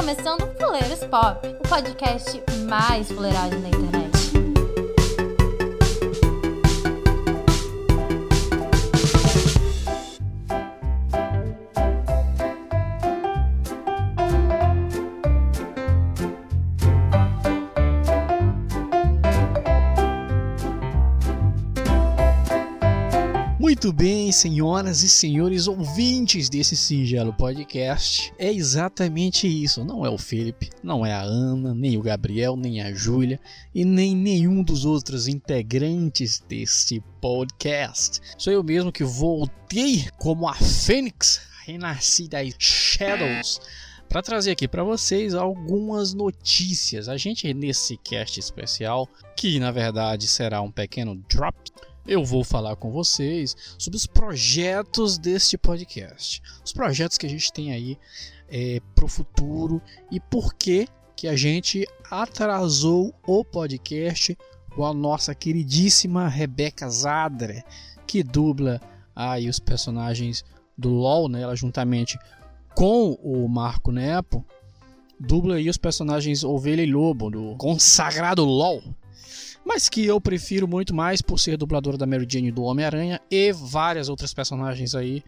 começando Fuleiros Pop, o podcast mais fuleiragem da internet. Muito bem, senhoras e senhores ouvintes desse singelo podcast. É exatamente isso. Não é o Felipe, não é a Ana, nem o Gabriel, nem a Júlia e nem nenhum dos outros integrantes deste podcast. Sou eu mesmo que voltei como a Fênix, renasci das Shadows para trazer aqui para vocês algumas notícias. A gente nesse cast especial, que na verdade será um pequeno drop eu vou falar com vocês sobre os projetos deste podcast. Os projetos que a gente tem aí é, para o futuro e por que, que a gente atrasou o podcast com a nossa queridíssima Rebeca Zadra, que dubla aí os personagens do LoL, né? Ela juntamente com o Marco Nepo, dubla aí os personagens Ovelha e Lobo do consagrado LoL mas que eu prefiro muito mais por ser dubladora da Mary Jane do Homem-Aranha e várias outras personagens aí,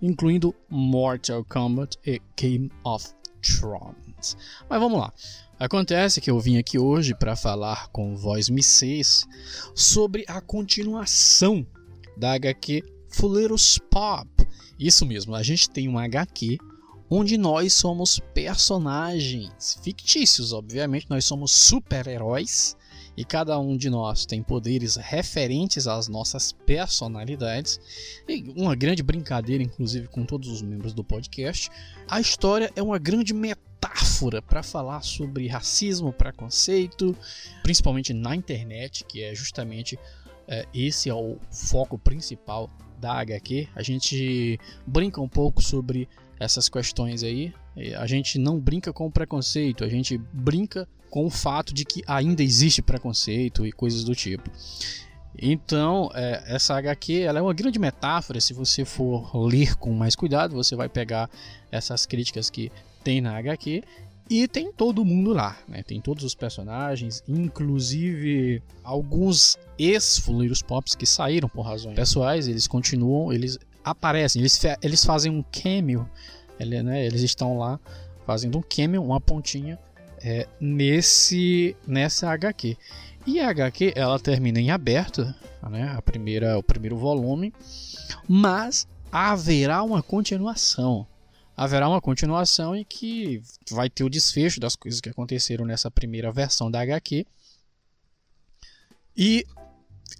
incluindo Mortal Kombat e Game of Thrones. Mas vamos lá. Acontece que eu vim aqui hoje para falar com Voz Misses sobre a continuação da HQ Fuleiros Pop. Isso mesmo, a gente tem uma HQ onde nós somos personagens fictícios, obviamente, nós somos super-heróis e cada um de nós tem poderes referentes às nossas personalidades. E uma grande brincadeira, inclusive, com todos os membros do podcast. A história é uma grande metáfora para falar sobre racismo, preconceito, principalmente na internet, que é justamente é, esse é o foco principal da HQ. A gente brinca um pouco sobre essas questões aí. A gente não brinca com o preconceito, a gente brinca com o fato de que ainda existe preconceito e coisas do tipo. Então, é, essa HQ ela é uma grande metáfora. Se você for ler com mais cuidado, você vai pegar essas críticas que tem na HQ e tem todo mundo lá, né? Tem todos os personagens, inclusive alguns ex-fuleiros pops que saíram por razões pessoais, eles continuam, eles aparecem, eles, eles fazem um cameo, né? Eles estão lá fazendo um cameo, uma pontinha é, nesse nessa HQ. E a HQ ela termina em aberto, né? A primeira, o primeiro volume, mas haverá uma continuação. Haverá uma continuação em que vai ter o desfecho das coisas que aconteceram nessa primeira versão da HQ. E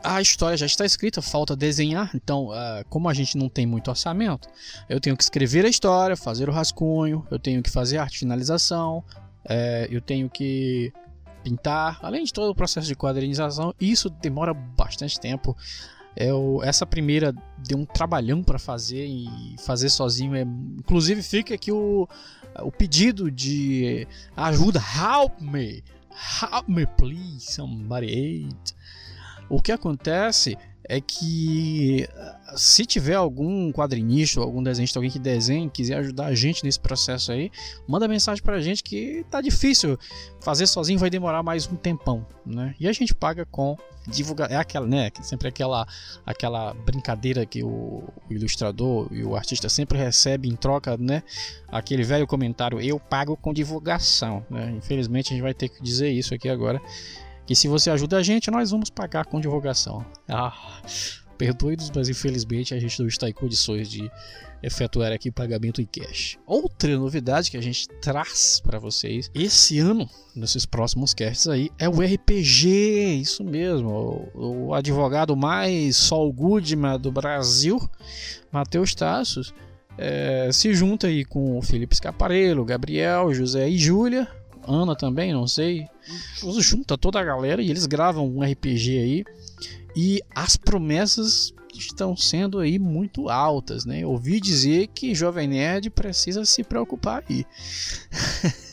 a história já está escrita, falta desenhar. Então, uh, como a gente não tem muito orçamento, eu tenho que escrever a história, fazer o rascunho, eu tenho que fazer a arte finalização, é, eu tenho que pintar, além de todo o processo de quadrinização, isso demora bastante tempo. Eu, essa primeira deu um trabalhão para fazer e fazer sozinho. É, inclusive fica aqui o, o pedido de ajuda, help me, help me please, somebody. O que acontece é que se tiver algum quadrinista, algum desenhista, alguém que desenhe, quiser ajudar a gente nesse processo aí, manda mensagem pra gente que tá difícil. Fazer sozinho vai demorar mais um tempão, né? E a gente paga com divulgar é aquela, né, sempre aquela aquela brincadeira que o, o ilustrador e o artista sempre recebe em troca, né? Aquele velho comentário, eu pago com divulgação, né? Infelizmente a gente vai ter que dizer isso aqui agora que se você ajuda a gente, nós vamos pagar com divulgação. Ah, perdoe-nos, mas infelizmente a gente não está em condições de efetuar aqui pagamento em cash. Outra novidade que a gente traz para vocês esse ano, nesses próximos casts aí, é o RPG, isso mesmo, o, o advogado mais Sol Goodman do Brasil, Matheus Tassos, é, se junta aí com o Felipe Scaparello, Gabriel, José e Júlia Ana também, não sei. Junta toda a galera e eles gravam um RPG aí. E as promessas estão sendo aí muito altas, né? Ouvi dizer que Jovem Nerd precisa se preocupar aí.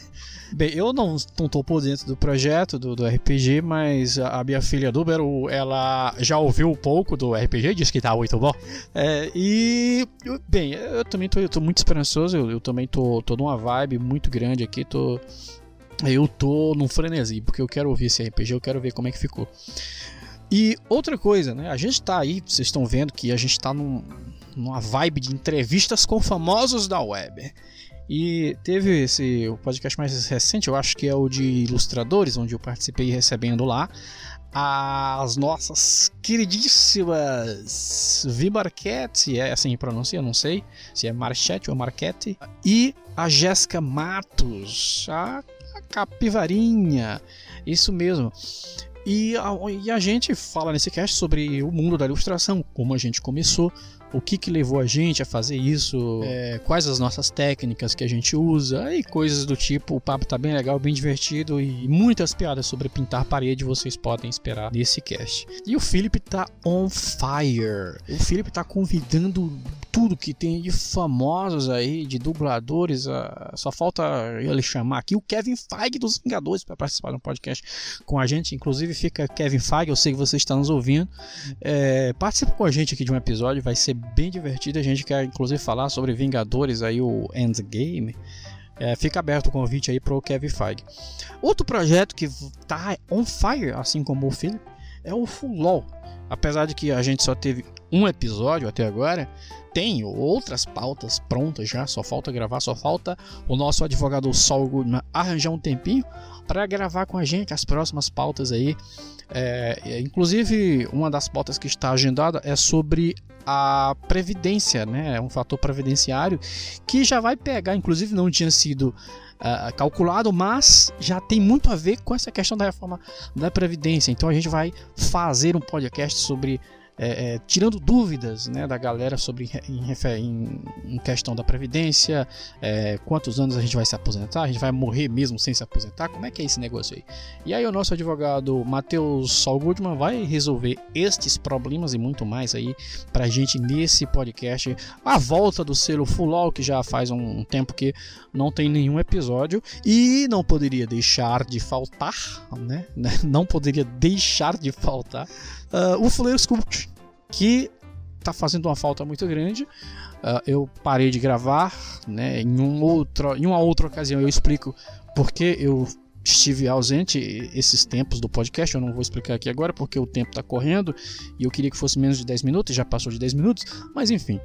Bem, eu não, tô por dentro do projeto do, do RPG, mas a, minha filha Dúbero, ela já ouviu um pouco do RPG, disse que tá muito bom. É, e, bem, eu também tô muito esperançoso, eu, eu, também tô numa vibe muito grande aqui, tô... Eu tô num frenesi, porque eu quero ouvir esse RPG, eu quero ver como é que ficou. E outra coisa, né? A gente tá aí, vocês estão vendo que a gente tá num, numa vibe de entrevistas com famosos da web. E teve esse o podcast mais recente, eu acho que é o de ilustradores, onde eu participei recebendo lá as nossas queridíssimas Vi Marquette, é assim que pronuncia, não sei se é Marchette ou Marquette, e a Jéssica Matos, a, a Capivarinha, isso mesmo. E a, e a gente fala nesse cast sobre o mundo da ilustração, como a gente começou, o que, que levou a gente a fazer isso, é, quais as nossas técnicas que a gente usa e coisas do tipo. O papo tá bem legal, bem divertido e muitas piadas sobre pintar parede vocês podem esperar nesse cast. E o Felipe tá on fire. O Felipe tá convidando tudo que tem de famosos aí, de dubladores. Uh, só falta ele chamar aqui o Kevin Feige dos Vingadores para participar um podcast com a gente. Inclusive, fica Kevin Feige, eu sei que você está nos ouvindo. É, participa com a gente aqui de um episódio, vai ser bem divertido. A gente quer inclusive falar sobre Vingadores, aí o Endgame. É, fica aberto o convite aí para o Kevin Feige. Outro projeto que tá on fire, assim como o Philip, é o Fulol. Apesar de que a gente só teve um episódio até agora, tem outras pautas prontas já, só falta gravar, só falta o nosso advogado Saul Goodman arranjar um tempinho para gravar com a gente as próximas pautas aí. É, inclusive, uma das pautas que está agendada é sobre a previdência, né? É um fator previdenciário que já vai pegar, inclusive não tinha sido uh, calculado, mas já tem muito a ver com essa questão da reforma da previdência. Então a gente vai fazer um podcast sobre é, é, tirando dúvidas né, da galera sobre em, em, em questão da previdência, é, quantos anos a gente vai se aposentar, a gente vai morrer mesmo sem se aposentar, como é que é esse negócio aí? E aí o nosso advogado Matheus Sol Goodman vai resolver estes problemas e muito mais aí pra gente nesse podcast, a volta do selo Fulol, que já faz um tempo que não tem nenhum episódio e não poderia deixar de faltar, né? Não poderia deixar de faltar uh, o Fuleiro Sculpt que está fazendo uma falta muito grande. Uh, eu parei de gravar, né? Em, um outro, em uma outra ocasião eu explico porque eu estive ausente esses tempos do podcast. Eu não vou explicar aqui agora porque o tempo está correndo e eu queria que fosse menos de 10 minutos, já passou de 10 minutos, mas enfim.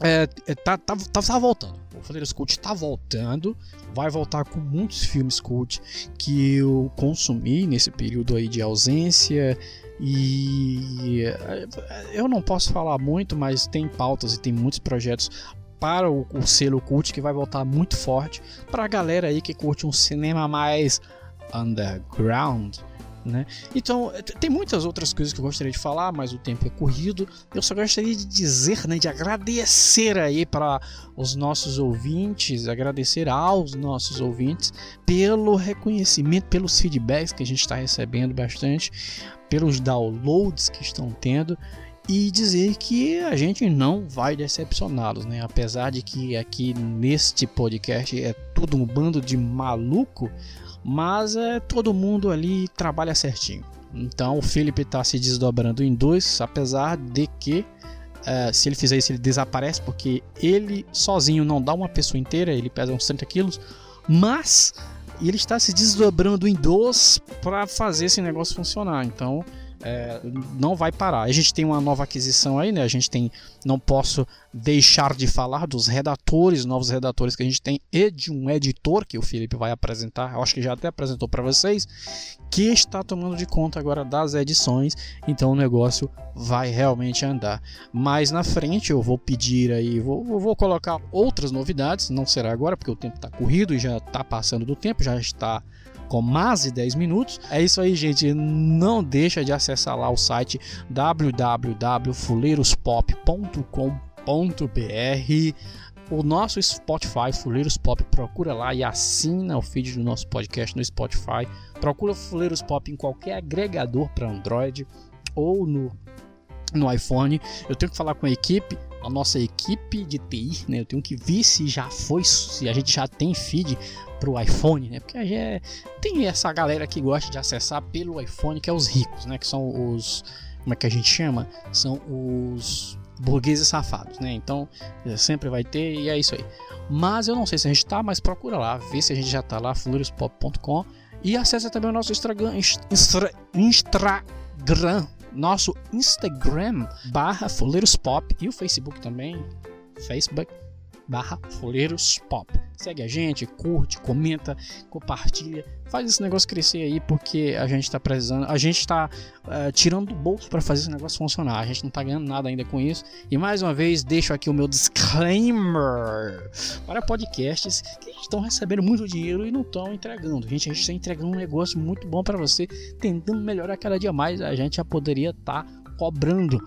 É, é, tá, tá, tá, tá voltando. O Fadeiros Cult tá voltando. Vai voltar com muitos filmes cult que eu consumi nesse período aí de ausência. E eu não posso falar muito, mas tem pautas e tem muitos projetos para o, o selo cult que vai voltar muito forte para a galera aí que curte um cinema mais underground. Né? Então, tem muitas outras coisas que eu gostaria de falar, mas o tempo é corrido. Eu só gostaria de dizer, né, de agradecer aí para os nossos ouvintes, agradecer aos nossos ouvintes pelo reconhecimento, pelos feedbacks que a gente está recebendo bastante pelos downloads que estão tendo e dizer que a gente não vai decepcioná-los, né? Apesar de que aqui neste podcast é tudo um bando de maluco, mas é todo mundo ali trabalha certinho. Então o Felipe está se desdobrando em dois, apesar de que Uh, se ele fizer isso, ele desaparece porque ele sozinho não dá uma pessoa inteira, ele pesa uns 30 quilos, mas ele está se desdobrando em dois para fazer esse negócio funcionar. Então, é, não vai parar. A gente tem uma nova aquisição aí, né? A gente tem, não posso deixar de falar dos redatores, novos redatores que a gente tem e de um editor que o Felipe vai apresentar. Eu acho que já até apresentou para vocês, que está tomando de conta agora das edições. Então o negócio vai realmente andar. Mais na frente eu vou pedir aí, vou, vou colocar outras novidades. Não será agora porque o tempo está corrido e já está passando do tempo, já está com mais de 10 minutos. É isso aí, gente. Não deixa de acessar lá o site www.fuleirospop.com.br o nosso Spotify, Fuleiros Pop, procura lá e assina o feed do nosso podcast no Spotify. Procura Fuleiros Pop em qualquer agregador para Android ou no, no iPhone. Eu tenho que falar com a equipe a nossa equipe de TI, né? Eu tenho que ver se já foi, se a gente já tem feed pro iPhone, né? Porque gente é, tem essa galera que gosta de acessar pelo iPhone, que é os ricos, né? Que são os como é que a gente chama? São os burgueses safados, né? Então sempre vai ter e é isso aí. Mas eu não sei se a gente tá, mas procura lá, vê se a gente já tá lá, florispop.com e acessa também o nosso Instagram, Instagram, nosso Instagram barra Pop e o Facebook também, Facebook barra Folheiros Pop. Segue a gente, curte, comenta, compartilha, faz esse negócio crescer aí porque a gente está precisando, a gente está uh, eh, tirando do bolso para fazer esse negócio funcionar. A gente não está ganhando nada ainda com isso. E mais uma vez deixo aqui o meu disclaimer para podcasts que estão recebendo muito dinheiro e não estão entregando. Gente, a gente está entregando um negócio muito bom para você, tentando melhorar cada dia mais. A gente já poderia estar tá cobrando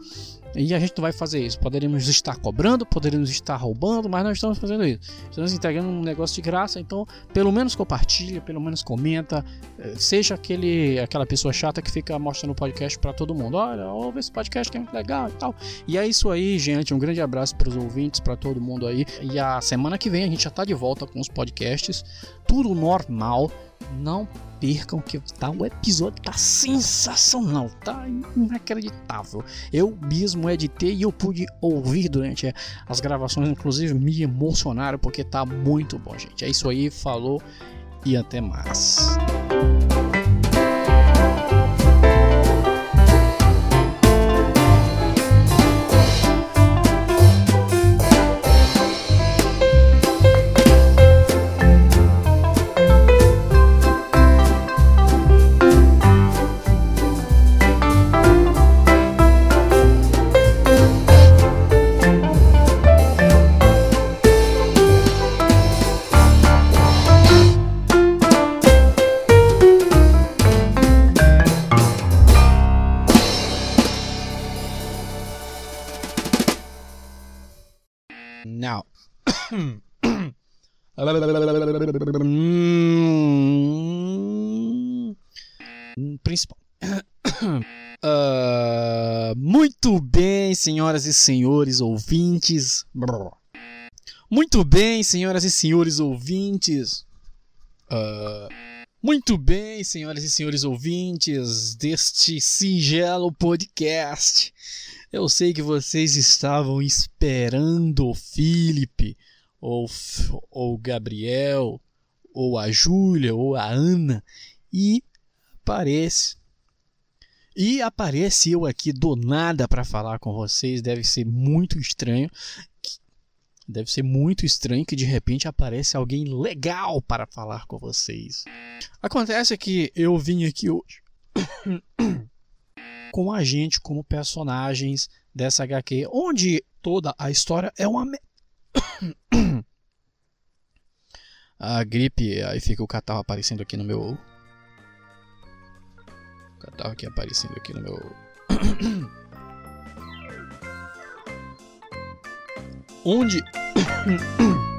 e a gente não vai fazer isso. Poderíamos estar cobrando, poderíamos estar roubando, mas não estamos fazendo isso. Estamos entregando um negócio de graça, então pelo menos compartilha, pelo menos comenta, eh, seja aquele aquela pessoa chata que fica mostrando o podcast para todo mundo. Olha, ouve esse podcast que é muito legal e tal. E é isso aí, gente. Um grande abraço para os ouvintes, para todo mundo aí. E a semana que vem a gente já está de volta com os podcasts, tudo normal. Não percam que tá, o episódio tá sensacional, tá inacreditável. Eu mesmo editei e eu pude ouvir durante as gravações, inclusive me emocionaram porque tá muito bom, gente. É isso aí, falou e até mais. Principal. Uh, muito bem, senhoras e senhores ouvintes. Muito bem, senhoras e senhores ouvintes. Uh, muito bem, senhoras e senhores ouvintes deste singelo podcast. Eu sei que vocês estavam esperando o Felipe ou, ou Gabriel, ou a Júlia, ou a Ana, e aparece. E aparece eu aqui do nada para falar com vocês, deve ser muito estranho. Deve ser muito estranho que de repente aparece alguém legal para falar com vocês. Acontece que eu vim aqui hoje com a gente como personagens dessa HQ, onde toda a história é uma a gripe, aí fica o catarro aparecendo aqui no meu. O catarro aqui aparecendo aqui no meu. Onde.